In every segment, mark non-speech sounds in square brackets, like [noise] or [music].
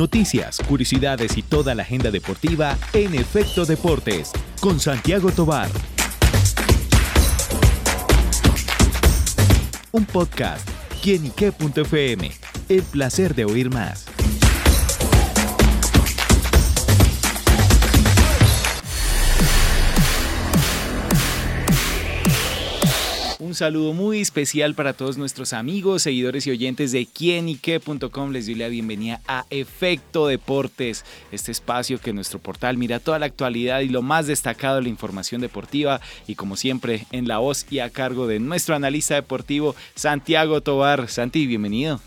noticias, curiosidades y toda la agenda deportiva en Efecto Deportes con Santiago Tobar. Un podcast, quienique.fm. El placer de oír más. Saludo muy especial para todos nuestros amigos, seguidores y oyentes de quienique.com. Les doy la bienvenida a Efecto Deportes, este espacio que nuestro portal mira toda la actualidad y lo más destacado de la información deportiva. Y como siempre, en la voz y a cargo de nuestro analista deportivo, Santiago Tobar. Santi, bienvenido.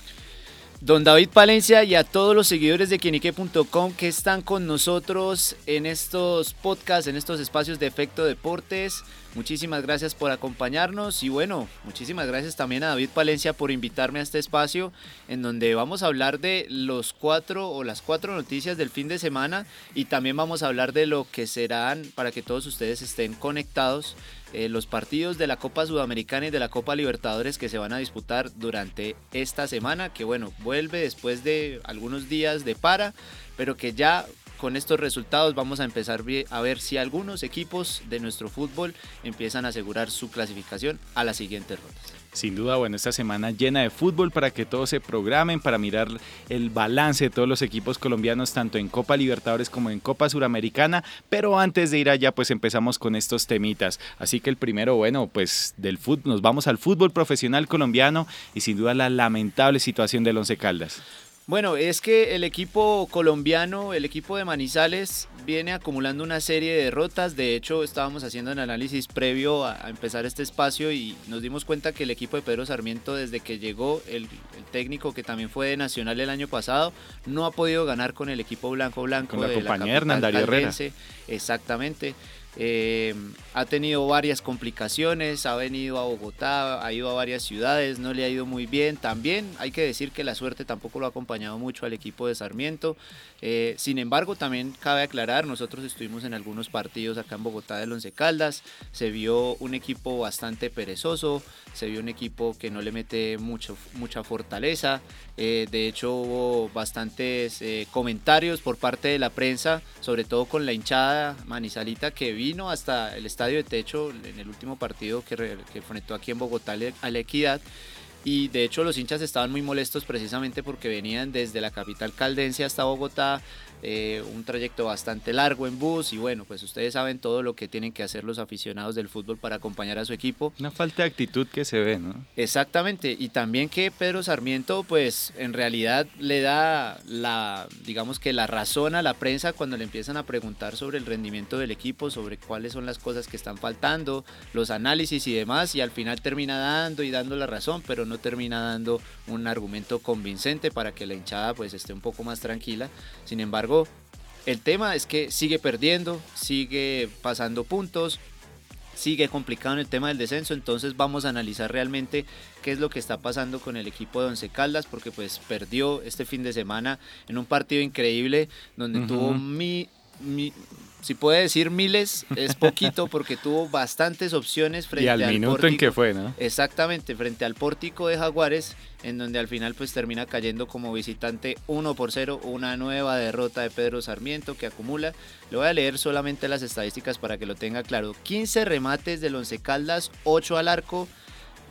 Don David Palencia y a todos los seguidores de quienique.com que están con nosotros en estos podcasts, en estos espacios de Efecto Deportes. Muchísimas gracias por acompañarnos y bueno, muchísimas gracias también a David Palencia por invitarme a este espacio en donde vamos a hablar de los cuatro o las cuatro noticias del fin de semana y también vamos a hablar de lo que serán para que todos ustedes estén conectados eh, los partidos de la Copa Sudamericana y de la Copa Libertadores que se van a disputar durante esta semana, que bueno, vuelve después de algunos días de para, pero que ya con estos resultados vamos a empezar a ver si algunos equipos de nuestro fútbol empiezan a asegurar su clasificación a las siguientes rondas. Sin duda, bueno, esta semana llena de fútbol para que todos se programen, para mirar el balance de todos los equipos colombianos, tanto en Copa Libertadores como en Copa Suramericana. Pero antes de ir allá, pues empezamos con estos temitas. Así que el primero, bueno, pues del fútbol, nos vamos al fútbol profesional colombiano y sin duda la lamentable situación del Once Caldas. Bueno, es que el equipo colombiano, el equipo de Manizales, viene acumulando una serie de derrotas. De hecho, estábamos haciendo un análisis previo a, empezar este espacio y nos dimos cuenta que el equipo de Pedro Sarmiento, desde que llegó el, técnico que también fue de Nacional el año pasado, no ha podido ganar con el equipo blanco blanco. Con la compañía Hernán Herrera. Exactamente. Eh, ha tenido varias complicaciones, ha venido a Bogotá, ha ido a varias ciudades, no le ha ido muy bien. También hay que decir que la suerte tampoco lo ha acompañado mucho al equipo de Sarmiento. Eh, sin embargo, también cabe aclarar, nosotros estuvimos en algunos partidos acá en Bogotá del Once Caldas, se vio un equipo bastante perezoso, se vio un equipo que no le mete mucho, mucha fortaleza. Eh, de hecho, hubo bastantes comentarios por parte de la prensa, sobre todo con la hinchada manizalita que vino hasta el estadio de techo en el último partido que, que enfrentó aquí en Bogotá a la Equidad. Y de hecho los hinchas estaban muy molestos precisamente porque venían desde la capital caldense hasta Bogotá eh, un trayecto bastante largo en bus y bueno, pues ustedes saben todo lo que tienen que hacer los aficionados del fútbol para acompañar a su equipo. Una falta de actitud que se ve, ¿no? Exactamente, y también que Pedro Sarmiento pues en realidad le da la, digamos que la razón a la prensa cuando le empiezan a preguntar sobre el rendimiento del equipo, sobre cuáles son las cosas que están faltando, los análisis y demás, y al final termina dando y dando la razón, pero no termina dando un argumento convincente para que la hinchada pues esté un poco más tranquila. Sin embargo, el tema es que sigue perdiendo, sigue pasando puntos, sigue complicado en el tema del descenso, entonces vamos a analizar realmente qué es lo que está pasando con el equipo de Once Caldas, porque pues perdió este fin de semana en un partido increíble donde tuvo mi, si puede decir miles, es poquito [laughs] porque tuvo bastantes opciones frente y al, minuto en que fue, ¿no? Exactamente, frente al pórtico de Jaguares, en donde al final pues termina cayendo como visitante 1 por 0, una nueva derrota de Pedro Sarmiento que acumula. Le voy a leer solamente las estadísticas para que lo tenga claro. 15 remates del Once Caldas, 8 al arco,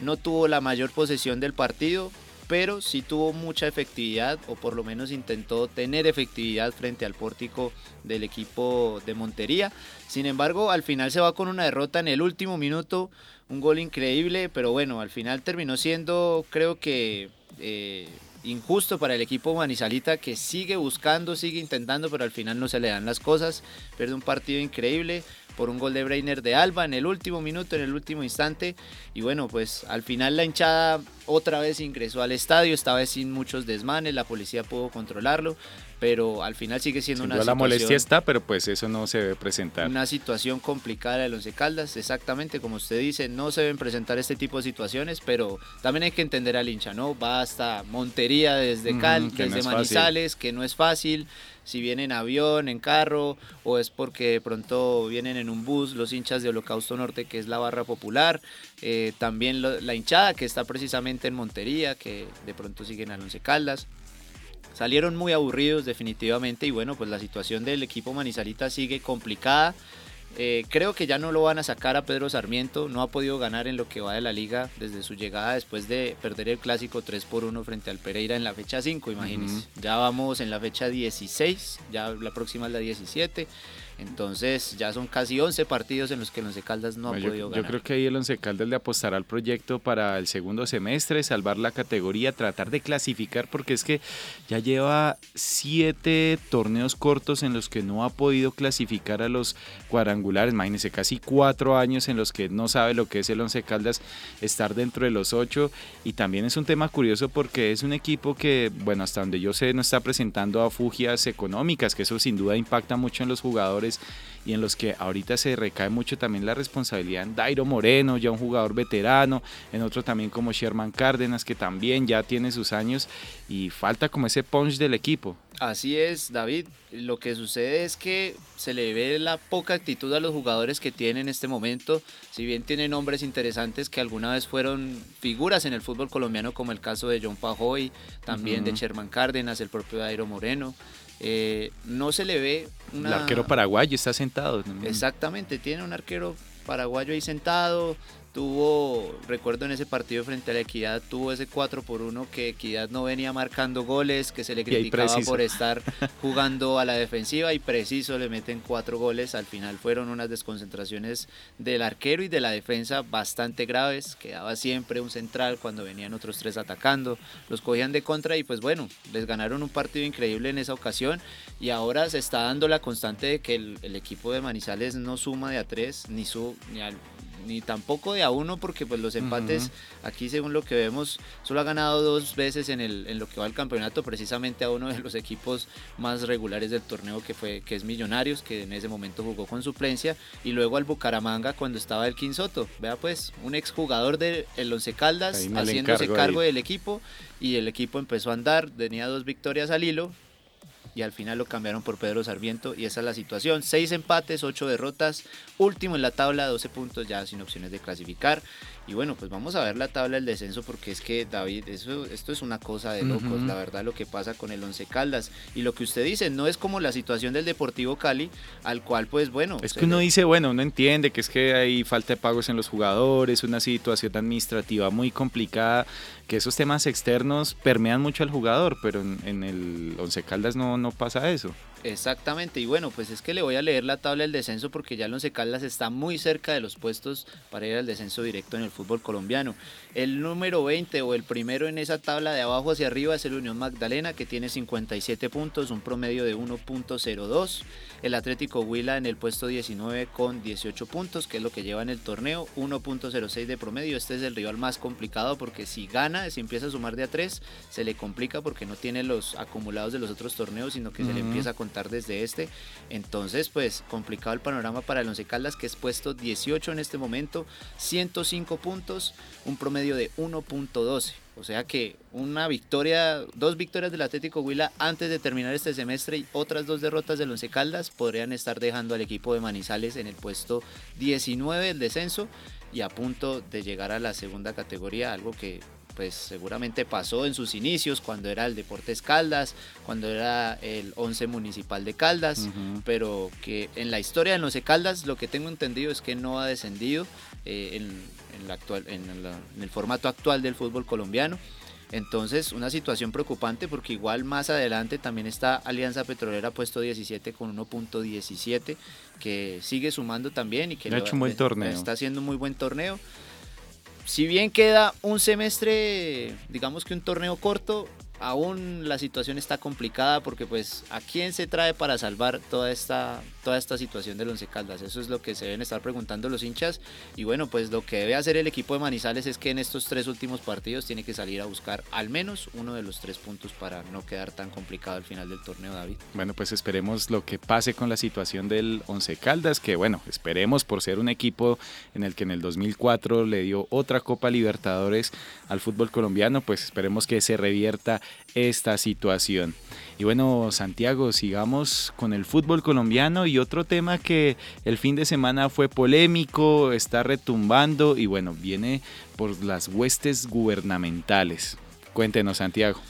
no tuvo la mayor posesión del partido, pero sí tuvo mucha efectividad o por lo menos intentó tener efectividad frente al pórtico del equipo de Montería. Sin embargo, al final se va con una derrota en el último minuto, un gol increíble, pero bueno, al final terminó siendo creo que... Eh, injusto para el equipo manizalita que sigue buscando, sigue intentando, pero al final no se le dan las cosas. Pierde un partido increíble por un gol de Breiner de Alba en el último minuto, en el último instante. Y bueno, pues al final la hinchada otra vez ingresó al estadio, esta vez sin muchos desmanes, la policía pudo controlarlo, pero al final sigue siendo una situación... La molestia está, pero pues eso no se debe presentar. Una situación complicada de Once Caldas, exactamente como usted dice, no se deben presentar este tipo de situaciones, pero también hay que entender al hincha, ¿no? Va hasta Montería desde Cal, desde Manizales, que no es fácil, si vienen en avión, en carro, o es porque de pronto vienen en un bus los hinchas de Holocausto Norte, que es la barra popular, eh, también la hinchada que está precisamente en Montería, que de pronto siguen a Once Caldas. salieron muy aburridos definitivamente y bueno, pues la situación del equipo Manizalita sigue complicada. Eh, creo que ya no lo van a sacar a Pedro Sarmiento, no ha podido ganar en lo que va de la liga desde su llegada después de perder el clásico 3 por 1 frente al Pereira en la fecha 5, imagínense. Ya vamos en la fecha 16, ya la próxima es la 17. Entonces ya son casi 11 partidos en los que el Once Caldas no ha podido ganar. Yo creo que ahí el Once Caldas le apostará al proyecto para el segundo semestre, salvar la categoría, tratar de clasificar, porque es que ya lleva siete torneos cortos en los que no ha podido clasificar a los cuadrangulares. Imagínense, casi cuatro años en los que no sabe lo que es el Once Caldas estar dentro de los ocho. Y también es un tema curioso porque es un equipo que, bueno, hasta donde yo sé, no está presentando afugias económicas, que eso sin duda impacta mucho en los jugadores y en los que ahorita se recae mucho también la responsabilidad en Dairo Moreno, ya un jugador veterano, en otro también como Sherman Cárdenas, que también ya tiene sus años y falta como ese punch del equipo. Así es, David. Lo que sucede es que se le ve la poca actitud a los jugadores que tienen en este momento. Si bien tienen nombres interesantes que alguna vez fueron figuras en el fútbol colombiano, como el caso de John Pajoy, también de Sherman Cárdenas, el propio Dairo Moreno. Eh, no se le ve una... El arquero paraguayo está sentado. Exactamente, tiene un arquero paraguayo ahí sentado, tuvo, recuerdo en ese partido frente a la Equidad, tuvo ese 4 por 1 que Equidad no venía marcando goles, que se le criticaba por estar [laughs] jugando a la defensiva y preciso le meten cuatro goles. Al final fueron unas desconcentraciones del arquero y de la defensa bastante graves. Quedaba siempre un central cuando venían otros tres atacando. Los cogían de contra y pues bueno, les ganaron un partido increíble en esa ocasión y ahora se está dando la constante de que el, el equipo de Manizales no suma de a tres ni, su, ni al, ni tampoco de a uno, porque pues los empates aquí según lo que vemos, solo ha ganado dos veces en, el, en lo que va el campeonato, precisamente a uno de los equipos más regulares del torneo que fue que es Millonarios, que en ese momento jugó con suplencia, y luego al Bucaramanga cuando estaba el Quinsoto. Vea pues, un exjugador del el Once Caldas haciéndose cargo del equipo y el equipo empezó a andar, tenía dos victorias al hilo, y al final lo cambiaron por Pedro Sarmiento y esa es la situación. Seis empates, ocho derrotas, último en la tabla, 12 puntos ya sin opciones de clasificar. Y bueno, pues vamos a ver la tabla del descenso porque es que David, eso, esto es una cosa de locos, la verdad lo que pasa con el Once Caldas. Y lo que usted dice, no es como la situación del Deportivo Cali, al cual pues bueno... Es que uno dice, bueno, uno entiende que es que hay falta de pagos en los jugadores, una situación administrativa muy complicada, que esos temas externos permean mucho al jugador, pero en, en el Once Caldas no, no pasa eso. Exactamente, y bueno, pues es que le voy a leer la tabla del descenso porque ya el Once Caldas está muy cerca de los puestos para ir al descenso directo en el fútbol colombiano. El número 20 o el primero en esa tabla de abajo hacia arriba es el Unión Magdalena que tiene 57 puntos, un promedio de 1.02. El Atlético Huila en el puesto 19 con 18 puntos, que es lo que lleva en el torneo, 1.06 de promedio. Este es el rival más complicado porque si gana, si empieza a sumar de a 3, se le complica porque no tiene los acumulados de los otros torneos, sino que se le empieza a contar desde este. Entonces, pues complicado el panorama para el Once Caldas, que es puesto 18 en este momento, 105 puntos, un promedio de 1.12. O sea que una victoria, dos victorias del Atlético Huila antes de terminar este semestre y otras dos derrotas del Once Caldas podrían estar dejando al equipo de Manizales en el puesto 19 del descenso y a punto de llegar a la segunda categoría, algo que pues seguramente pasó en sus inicios cuando era el Deportes Caldas, cuando era el 11 Municipal de Caldas, pero que en la historia del 11 Caldas lo que tengo entendido es que no ha descendido eh, en, la actual, en, el formato actual del fútbol colombiano. Entonces, una situación preocupante porque igual más adelante también está Alianza Petrolera puesto 17 con 1.17 que sigue sumando también y que ha hecho un buen torneo. está haciendo un muy buen torneo si bien queda un semestre, digamos que un torneo corto, aún la situación está complicada porque pues a quién se trae para salvar toda esta, toda esta situación del Once Caldas. Eso es lo que se deben estar preguntando los hinchas y bueno pues lo que debe hacer el equipo de Manizales es que en estos tres últimos partidos tiene que salir a buscar al menos uno de los tres puntos para no quedar tan complicado al final del torneo David. Bueno pues esperemos lo que pase con la situación del Once Caldas que bueno esperemos por ser un equipo en el que en el 2004 le dio otra Copa Libertadores al fútbol colombiano pues esperemos que se revierta esta situación. Y bueno, Santiago, sigamos con el fútbol colombiano otro tema que el fin de semana fue polémico, está retumbando y bueno, viene por las huestes gubernamentales. Cuéntenos, Santiago.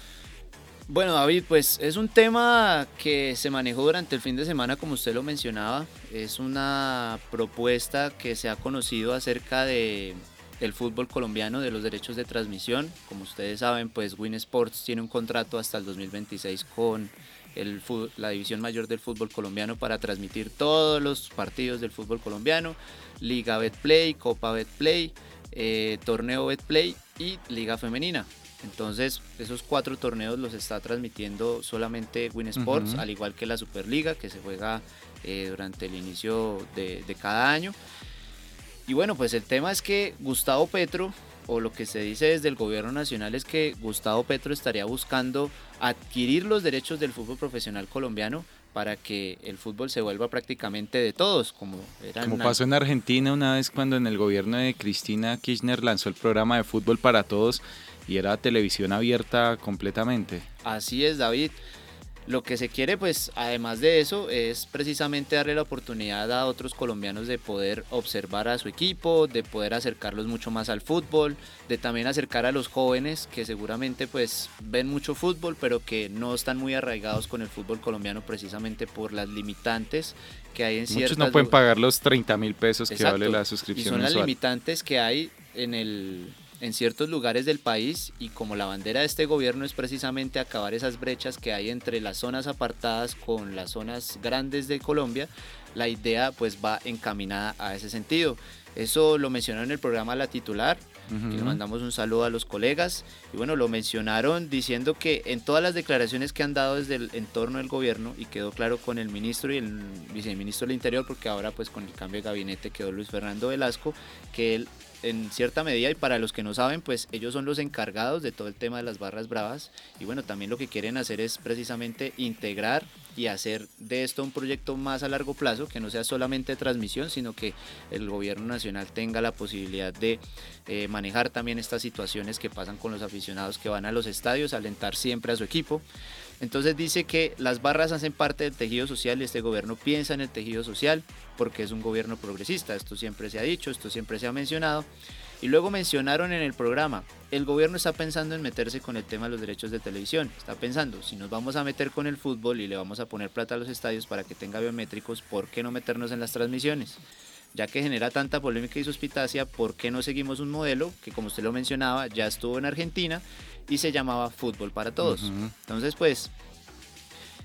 Bueno, David, pues es un tema que se manejó durante el fin de semana, como usted lo mencionaba. Es una propuesta que se ha conocido acerca de el fútbol colombiano, de los derechos de transmisión. Como ustedes saben, pues Win Sports tiene un contrato hasta el 2026 con el, la división mayor del fútbol colombiano para transmitir todos los partidos del fútbol colombiano, Liga Betplay, Copa Betplay, eh, Torneo Betplay y Liga Femenina. Entonces, esos cuatro torneos los está transmitiendo solamente Win Sports, al igual que la Superliga, que se juega eh, durante el inicio de, cada año. Y bueno, pues el tema es que Gustavo Petro, o lo que se dice desde el gobierno nacional es que Gustavo Petro estaría buscando adquirir los derechos del fútbol profesional colombiano para que el fútbol se vuelva prácticamente de todos, como era Como pasó en Argentina una vez cuando en el gobierno de Cristina Kirchner lanzó el programa de fútbol para todos y era televisión abierta completamente. Así es, David. Lo que se quiere, pues, además de eso, es precisamente darle la oportunidad a otros colombianos de poder observar a su equipo, de poder acercarlos mucho más al fútbol, de también acercar a los jóvenes que seguramente, pues, ven mucho fútbol, pero que no están muy arraigados con el fútbol colombiano precisamente por las limitantes que hay en ciertas... Muchos no pueden pagar los 30 mil pesos que vale la suscripción Y son las limitantes que hay en el en ciertos lugares del país y como la bandera de este gobierno es precisamente acabar esas brechas que hay entre las zonas apartadas con las zonas grandes de Colombia, la idea pues va encaminada a ese sentido. Eso lo mencionó en el programa La Titular, y le mandamos un saludo a los colegas. Y bueno, lo mencionaron diciendo que en todas las declaraciones que han dado desde el entorno del gobierno, y quedó claro con el ministro y el viceministro del Interior, porque ahora pues con el cambio de gabinete quedó Luis Fernando Velasco, que él en cierta medida y para los que no saben, pues ellos son los encargados de todo el tema de las barras bravas y bueno, también lo que quieren hacer es precisamente integrar y hacer de esto un proyecto más a largo plazo, que no sea solamente transmisión, sino que el gobierno nacional tenga la posibilidad de eh, manejar también estas situaciones que pasan con los aficionados que van a los estadios, alentar siempre a su equipo. Entonces dice que las barras hacen parte del tejido social y este gobierno piensa en el tejido social porque es un gobierno progresista. Esto siempre se ha dicho, esto siempre se ha mencionado. Y luego mencionaron en el programa, el gobierno está pensando en meterse con el tema de los derechos de televisión. Está pensando, si nos vamos a meter con el fútbol y le vamos a poner plata a los estadios para que tenga biométricos, ¿por qué no meternos en las transmisiones? Ya que genera tanta polémica y suspicacia, ¿por qué no seguimos un modelo que, como usted lo mencionaba, ya estuvo en Argentina y se llamaba Fútbol para Todos. Entonces, pues,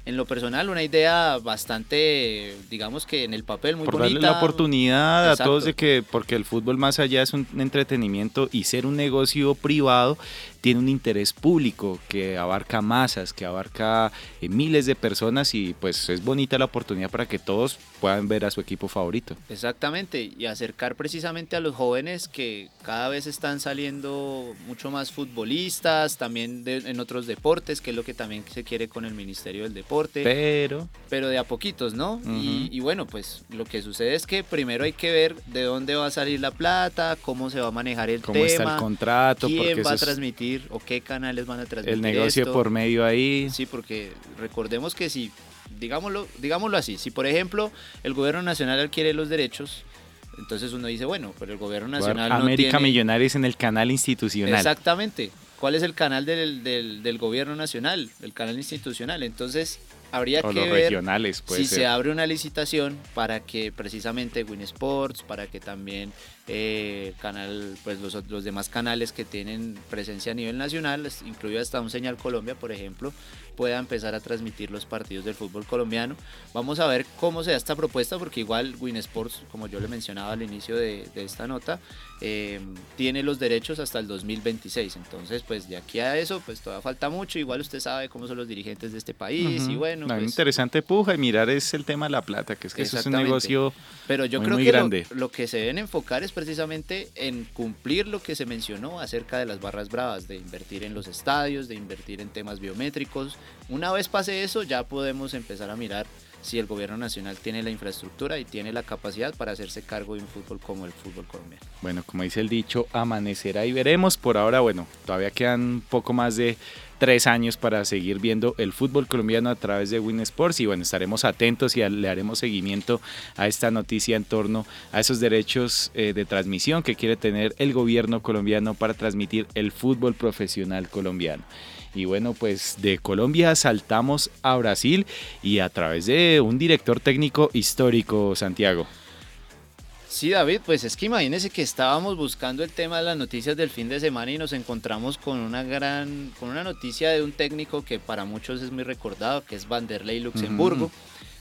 en lo personal, una idea bastante, digamos que en el papel muy Por darle la oportunidad a todos de que, porque el fútbol más allá es un entretenimiento y ser un negocio privado, tiene un interés público que abarca masas, que abarca eh, miles de personas y pues es bonita la oportunidad para que todos puedan ver a su equipo favorito. Exactamente, y acercar precisamente a los jóvenes que cada vez están saliendo mucho más futbolistas, también en otros deportes, que es lo que también se quiere con el Ministerio del Deporte. Pero... Pero de a poquitos, ¿no? y, y, bueno, pues lo que sucede es que primero hay que ver de dónde va a salir la plata, cómo se va a manejar el tema. Cómo está el contrato. Quién va a transmitir o qué canales van a transmitir. El negocio por medio ahí. Sí, porque recordemos que si, digámoslo, digámoslo así, si por ejemplo el gobierno nacional adquiere los derechos, entonces uno dice, bueno, pero el gobierno nacional... América Millonarios en el canal institucional. Exactamente. ¿Cuál es el canal del, del, del gobierno nacional? El canal institucional. Entonces, habría que ver regionales, si se abre una licitación para que precisamente Win Sports, para que también eh, canal, pues los, los, demás canales que tienen presencia a nivel nacional, incluido hasta un Señal Colombia, por ejemplo, pueda empezar a transmitir los partidos del fútbol colombiano. Vamos a ver cómo se da esta propuesta, porque igual Win Sports, como yo le mencionaba al inicio de, esta nota, eh, tiene los derechos hasta el 2026. Entonces, pues de aquí a eso, pues todavía falta mucho. Igual usted sabe cómo son los dirigentes de este país y bueno. Una pues interesante puja y mirar es el tema de la plata, que es que eso es un negocio Pero yo creo que grande. Lo, lo que se deben enfocar es precisamente en cumplir lo que se mencionó acerca de las barras bravas, de invertir en los estadios, de invertir en temas biométricos, una vez pase eso, ya podemos empezar a mirar si el gobierno nacional tiene la infraestructura y tiene la capacidad para hacerse cargo de un fútbol como el fútbol colombiano. Bueno, como dice el dicho, amanecerá y veremos. Por ahora, bueno, todavía quedan poco más de tres años para seguir viendo el fútbol colombiano a través de Win Sports y bueno, estaremos atentos y le haremos seguimiento a esta noticia en torno a esos derechos eh, de transmisión que quiere tener el gobierno colombiano para transmitir el fútbol profesional colombiano. Y bueno, pues de Colombia saltamos a Brasil y a través de un director técnico histórico, Santiago. Sí, David, pues es que imagínese que estábamos buscando el tema de las noticias del fin de semana y nos encontramos con una gran, con una noticia de un técnico que para muchos es muy recordado, que es Vanderlei Luxemburgo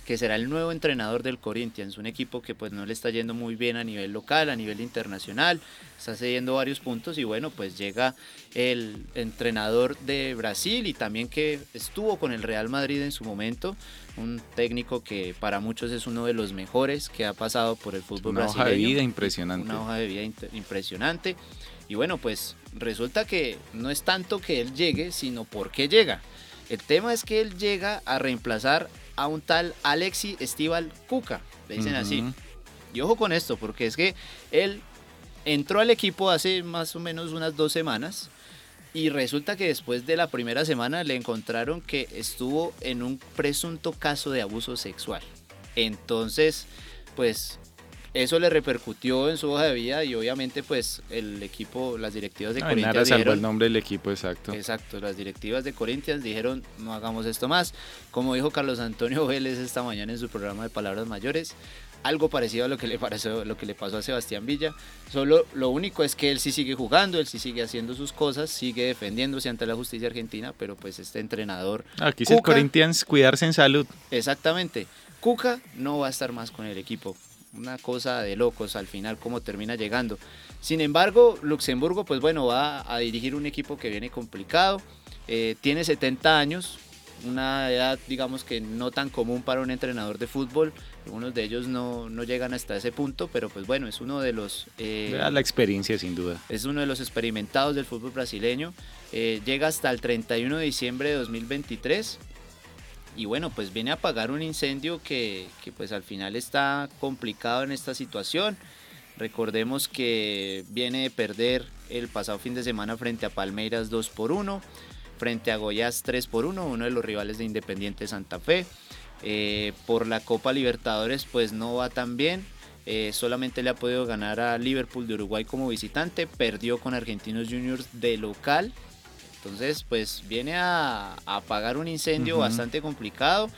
que será el nuevo entrenador del Corinthians, un equipo que pues no le está yendo muy bien a nivel local, a nivel internacional, está cediendo varios puntos y bueno, pues llega el entrenador de Brasil y también que estuvo con el Real Madrid en su momento, un técnico que para muchos es uno de los mejores que ha pasado por el fútbol una brasileño. Una hoja de vida impresionante. Una hoja de vida impresionante. Y bueno, pues resulta que no es tanto que él llegue, sino por qué llega. El tema es que él llega a reemplazar a un tal Alexi Estival Cuca, le dicen así. Y ojo con esto, porque es que él entró al equipo hace más o menos unas dos semanas y resulta que después de la primera semana le encontraron que estuvo en un presunto caso de abuso sexual. Entonces, pues eso le repercutió en su hoja de vida y obviamente pues el equipo, las directivas de no, Corinthians dijeron, el nombre del equipo, exacto. Exacto, las directivas de Corinthians dijeron no hagamos esto más. Como dijo Carlos Antonio Vélez esta mañana en su programa de Palabras Mayores, algo parecido a lo que le pareció, lo que le pasó a Sebastián Villa. Solo lo único es que él sí sigue jugando, él sí sigue haciendo sus cosas, sigue defendiéndose ante la justicia argentina, pero pues este entrenador. Aquí es el Corinthians cuidarse en salud. Exactamente. Cuca no va a estar más con el equipo una cosa de locos al final cómo termina llegando. Sin embargo, Luxemburgo, pues bueno, va a dirigir un equipo que viene complicado, eh, tiene 70 años, una edad digamos que no tan común para un entrenador de fútbol, algunos de ellos no, no llegan hasta ese punto, pero pues bueno, es uno de los... Eh, la experiencia sin duda. Es uno de los experimentados del fútbol brasileño, eh, llega hasta el 31 de diciembre de 2023 y bueno, pues viene a apagar un incendio que, pues al final está complicado en esta situación. Recordemos que viene de perder el pasado fin de semana frente a Palmeiras 2 por 1, frente a Goiás 3 por 1, uno de los rivales de Independiente Santa Fe. Eh, por la Copa Libertadores pues no va tan bien, eh, solamente le ha podido ganar a Liverpool de Uruguay como visitante, perdió con Argentinos Juniors de local entonces, pues viene a, apagar un incendio bastante complicado.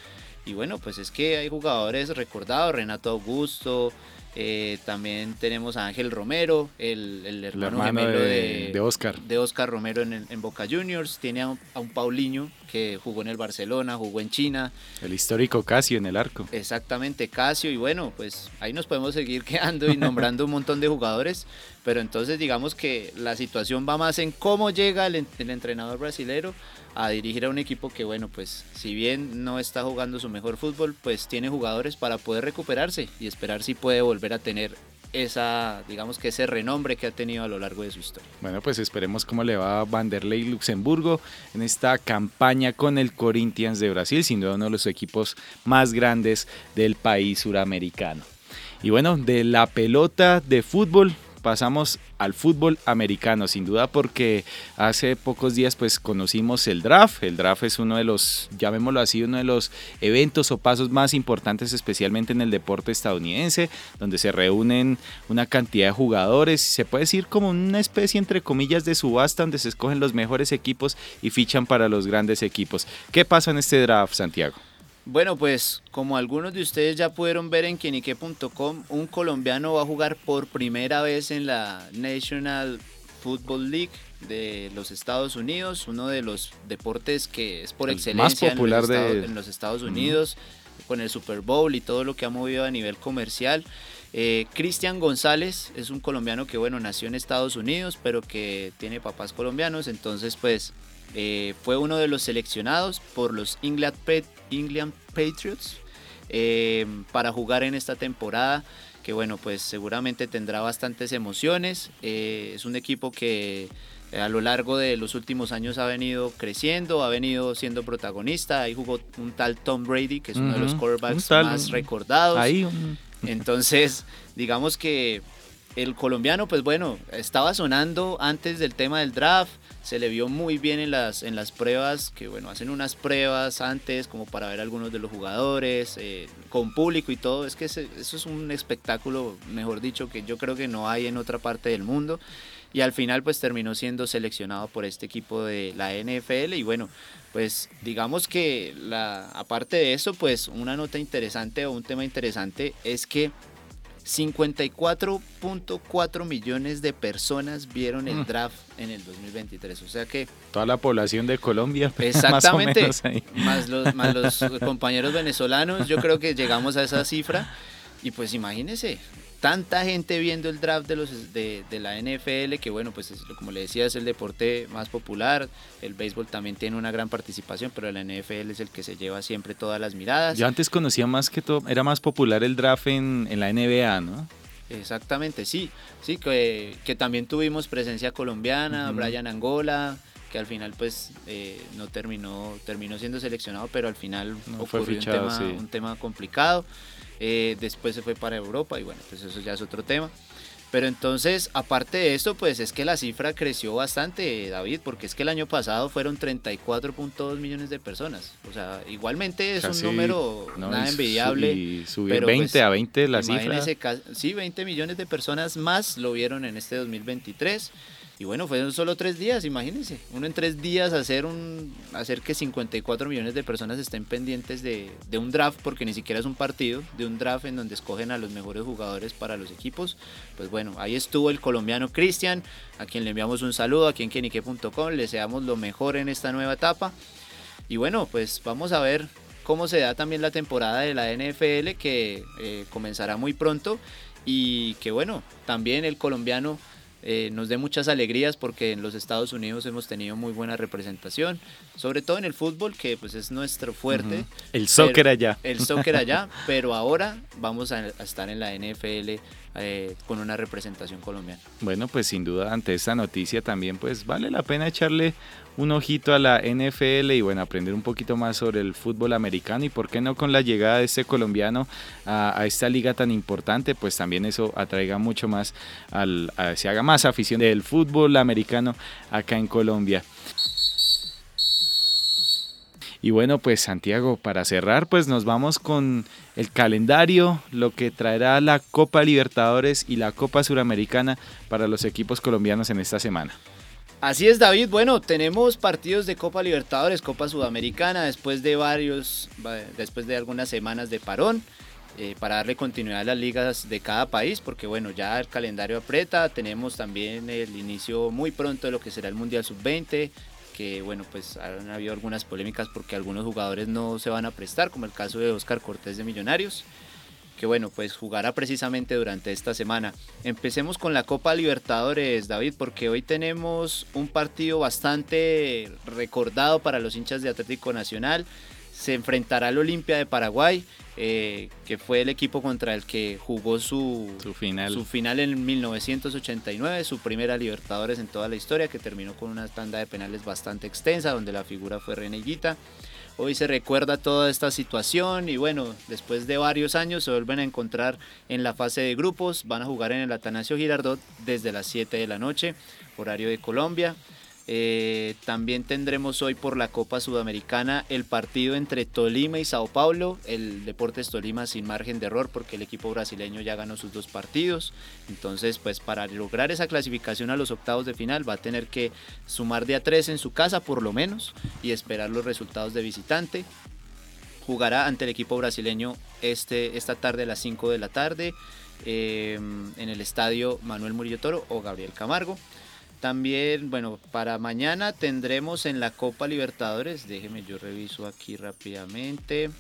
Y bueno, pues es que hay jugadores recordados, Renato Augusto, eh, también tenemos a Ángel Romero, el, hermano, gemelo de, de, Oscar. De Oscar Romero en, Boca Juniors. Tiene a un, a Paulinho que jugó en el Barcelona, jugó en China. El histórico Casio en el arco. Exactamente, Casio. Y bueno, pues ahí nos podemos seguir [laughs] quedando y nombrando un montón de jugadores. Pero entonces digamos que la situación va más en cómo llega el, el entrenador brasilero a dirigir a un equipo que, bueno, pues si bien no está jugando su mejor fútbol, pues tiene jugadores para poder recuperarse y esperar si puede volver a tener esa, digamos que ese renombre que ha tenido a lo largo de su historia. Bueno, pues esperemos cómo le va a Vanderlei Luxemburgo en esta campaña con el Corinthians de Brasil, sin duda uno de los equipos más grandes del país suramericano. Y bueno, de la pelota de fútbol pasamos al fútbol americano, sin duda porque hace pocos días pues conocimos el draft. El draft es uno de los, llamémoslo así, uno de los eventos o pasos más importantes especialmente en el deporte estadounidense, donde se reúnen una cantidad de jugadores, se puede decir como una especie entre comillas de subasta donde se escogen los mejores equipos y fichan para los grandes equipos. ¿Qué pasa en este draft, Santiago? Bueno, pues como algunos de ustedes ya pudieron ver en quienique.com, un colombiano va a jugar por primera vez en la National Football League de los Estados Unidos, uno de los deportes que es por excelencia más popular en, los Estados, de... en los Estados Unidos, con el Super Bowl y todo lo que ha movido a nivel comercial. Eh, Cristian González es un colombiano que, bueno, nació en Estados Unidos, pero que tiene papás colombianos, entonces pues eh, fue uno de los seleccionados por los England, England Patriots eh, para jugar en esta temporada que bueno pues seguramente tendrá bastantes emociones eh, es un equipo que a lo largo de los últimos años ha venido creciendo, ha venido siendo protagonista. Ahí jugó un tal Tom Brady, que es uno de los quarterbacks más recordados. Ahí, Entonces, digamos que el colombiano, pues bueno, estaba sonando antes del tema del draft se le vio muy bien en las, en las pruebas, que bueno, hacen unas pruebas antes como para ver algunos de los jugadores, eh, con público y todo, es que eso es un espectáculo, mejor dicho, que yo creo que no hay en otra parte del mundo. y al final pues terminó siendo seleccionado por este equipo de la NFL y bueno, pues digamos que aparte de eso, pues una nota interesante o un tema interesante es que 54.4 millones de personas vieron el mm. draft en el 2023. O sea que... Toda la población de Colombia. [laughs] Exactamente. Más, los, más los [laughs] compañeros venezolanos, yo creo que llegamos a esa cifra. Y pues imagínense, tanta gente viendo el draft de los de, la NFL que bueno pues como le decía es el deporte más popular. El béisbol también tiene una gran participación pero la NFL es el que se lleva siempre todas las miradas. Yo antes conocía más que todo era más popular el draft en, la NBA no exactamente sí. Sí que, que también tuvimos presencia colombiana Brian Angola que al final pues eh, no terminó terminó siendo seleccionado pero al final ocurrió un, tema, un tema complicado eh, después se fue para Europa y bueno, pues eso ya es otro tema. Pero entonces, aparte de esto, pues es que la cifra creció bastante, David, porque es que el año pasado fueron 34.2 millones de personas. O sea, igualmente es un número nada envidiable. Y subir 20 pues, a 20 la cifra. Sí, 20 millones de personas más lo vieron en este 2023. Y bueno, fueron solo tres días, imagínense. Uno en tres días hacer, un, hacer que 54 millones de personas estén pendientes de, un draft, porque ni siquiera es un partido, de un draft en donde escogen a los mejores jugadores para los equipos. Pues bueno, ahí estuvo el colombiano Cristian, a quien le enviamos un saludo, aquí en kenique.com, le deseamos lo mejor en esta nueva etapa. Y bueno, pues vamos a ver cómo se da también la temporada de la NFL, que eh, comenzará muy pronto. Y que bueno, también el colombiano eh, nos dé muchas alegrías porque en los Estados Unidos hemos tenido muy buena representación, sobre todo en el fútbol que pues es nuestro fuerte. El soccer allá. El soccer allá, [laughs] pero ahora vamos a, estar en la NFL eh, con una representación colombiana. Bueno, pues sin duda ante esta noticia también pues vale la pena echarle un ojito a la NFL y bueno, aprender un poquito más sobre el fútbol americano y por qué no con la llegada de este colombiano a, esta liga tan importante, pues también eso atraiga mucho más, al, se haga más afición del fútbol americano acá en Colombia. Y bueno, pues Santiago, para cerrar, pues nos vamos con el calendario, lo que traerá la Copa Libertadores y la Copa Suramericana para los equipos colombianos en esta semana. Así es, David. Bueno, tenemos partidos de Copa Libertadores, Copa Sudamericana, después de varios, después de algunas semanas de parón, eh, para darle continuidad a las ligas de cada país, porque bueno, ya el calendario aprieta. Tenemos también el inicio muy pronto de lo que será el Mundial Sub-20, que bueno, pues han habido algunas polémicas porque algunos jugadores no se van a prestar, como el caso de Oscar Cortés de Millonarios que bueno, pues jugará precisamente durante esta semana. Empecemos con la Copa Libertadores, David, porque hoy tenemos un partido bastante recordado para los hinchas de Atlético Nacional. Se enfrentará al Olimpia de Paraguay, eh, que fue el equipo contra el que jugó su, su, final. su final en 1989, su primera Libertadores en toda la historia, que terminó con una tanda de penales bastante extensa, donde la figura fue Reneguita. Hoy se recuerda toda esta situación y bueno, después de varios años se vuelven a encontrar en la fase de grupos, van a jugar en el Atanasio Girardot desde las 7 de la noche, horario de Colombia. Eh, también tendremos hoy por la Copa Sudamericana el partido entre Tolima y Sao Paulo. El Deportes Tolima sin margen de error porque el equipo brasileño ya ganó sus dos partidos. Entonces, pues para lograr esa clasificación a los octavos de final va a tener que sumar de a tres en su casa por lo menos y esperar los resultados de visitante. Jugará ante el equipo brasileño este, esta tarde a las 5 de la tarde eh, en el estadio Manuel Murillo Toro o Gabriel Camargo. También, bueno, para mañana tendremos en la Copa Libertadores, déjeme yo reviso aquí rápidamente,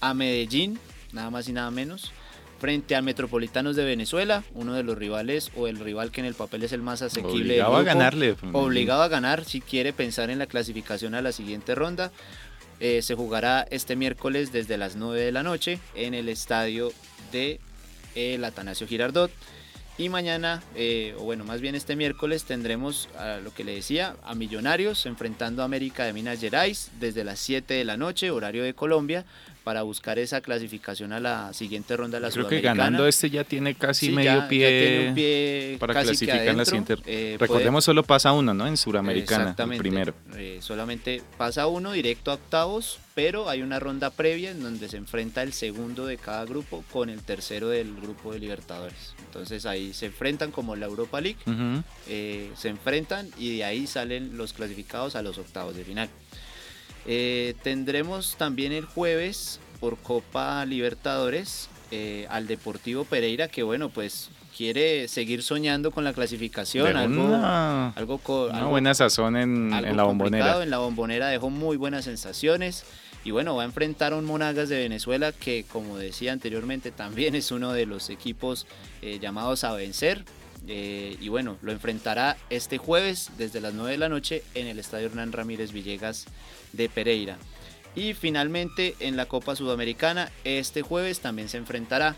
a Medellín, nada más y nada menos, frente a Metropolitanos de Venezuela, uno de los rivales o el rival que en el papel es el más asequible. Obligado a ganarle. Obligado a ganar si quiere pensar en la clasificación a la siguiente ronda. Eh, se jugará este miércoles desde las 9 de la noche en el estadio de el Atanasio Girardot. Y mañana, eh, o bueno, más bien este miércoles, tendremos a lo que le decía, a Millonarios enfrentando a América de Minas Gerais desde las 7 de la noche, horario de Colombia, para buscar esa clasificación a la siguiente ronda de la Creo que ganando este ya tiene casi medio pie, para clasificar en la siguiente. Eh, Recordemos solo pasa uno, ¿no? En Suramericana, el primero. Eh, solamente pasa uno directo a octavos, pero hay una ronda previa en donde se enfrenta el segundo de cada grupo con el tercero del grupo de Libertadores. Entonces ahí se enfrentan como la Europa League, eh, se enfrentan y de ahí salen los clasificados a los octavos de final. Eh, tendremos también el jueves por Copa Libertadores eh, al Deportivo Pereira, que bueno, pues quiere seguir soñando con la clasificación. algo, una, algo, una buena sazón en, en la bombonera. En la bombonera dejó muy buenas sensaciones. Y bueno, va a enfrentar a un Monagas de Venezuela que, como decía anteriormente, también es uno de los equipos eh, llamados a vencer. Y bueno, lo enfrentará este jueves desde las 9 de la noche en el Estadio Hernán Ramírez Villegas de Pereira. Y finalmente en la Copa Sudamericana, este jueves también se enfrentará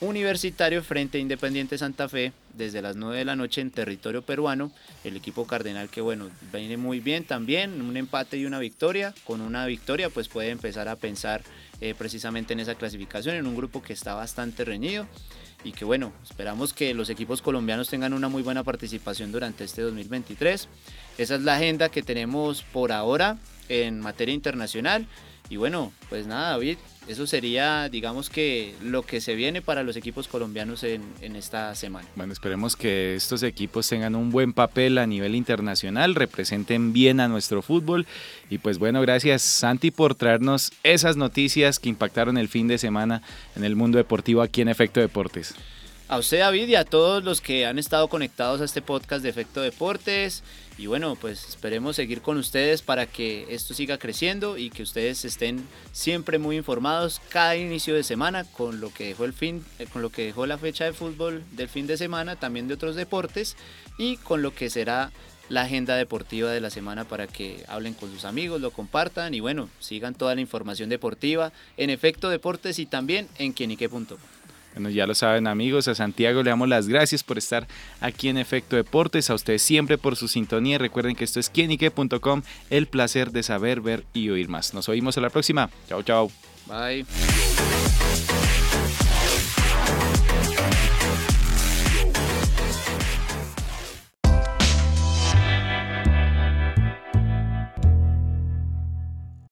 Universitario frente a Independiente Santa Fe desde las 9 de la noche en territorio peruano. El equipo cardenal que bueno, viene muy bien también, un empate y una victoria. Con una victoria pues puede empezar a pensar eh, precisamente en esa clasificación, en un grupo que está bastante reñido y que bueno, esperamos que los equipos colombianos tengan una muy buena participación durante este 2023. Esa es la agenda que tenemos por ahora en materia internacional. Y bueno, pues nada, David, eso sería, digamos que, lo que se viene para los equipos colombianos en, esta semana. Bueno, esperemos que estos equipos tengan un buen papel a nivel internacional, representen bien a nuestro fútbol. Y pues bueno, gracias Santi por traernos esas noticias que impactaron el fin de semana en el mundo deportivo aquí en Efecto Deportes. A usted, David, y a todos los que han estado conectados a este podcast de Efecto Deportes. Y bueno, pues esperemos seguir con ustedes para que esto siga creciendo y que ustedes estén siempre muy informados cada inicio de semana con lo que dejó el fin, eh, con lo que dejó la fecha de fútbol del fin de semana, también de otros deportes y con lo que será la agenda deportiva de la semana para que hablen con sus amigos, lo compartan y bueno, sigan toda la información deportiva en Efecto Deportes y también en quienique.com. Bueno, ya lo saben amigos, a Santiago le damos las gracias por estar aquí en Efecto Deportes, a ustedes siempre por su sintonía. Recuerden que esto es quienique.com, el placer de saber, ver y oír más. Nos oímos a la próxima. Chao, chao. Bye.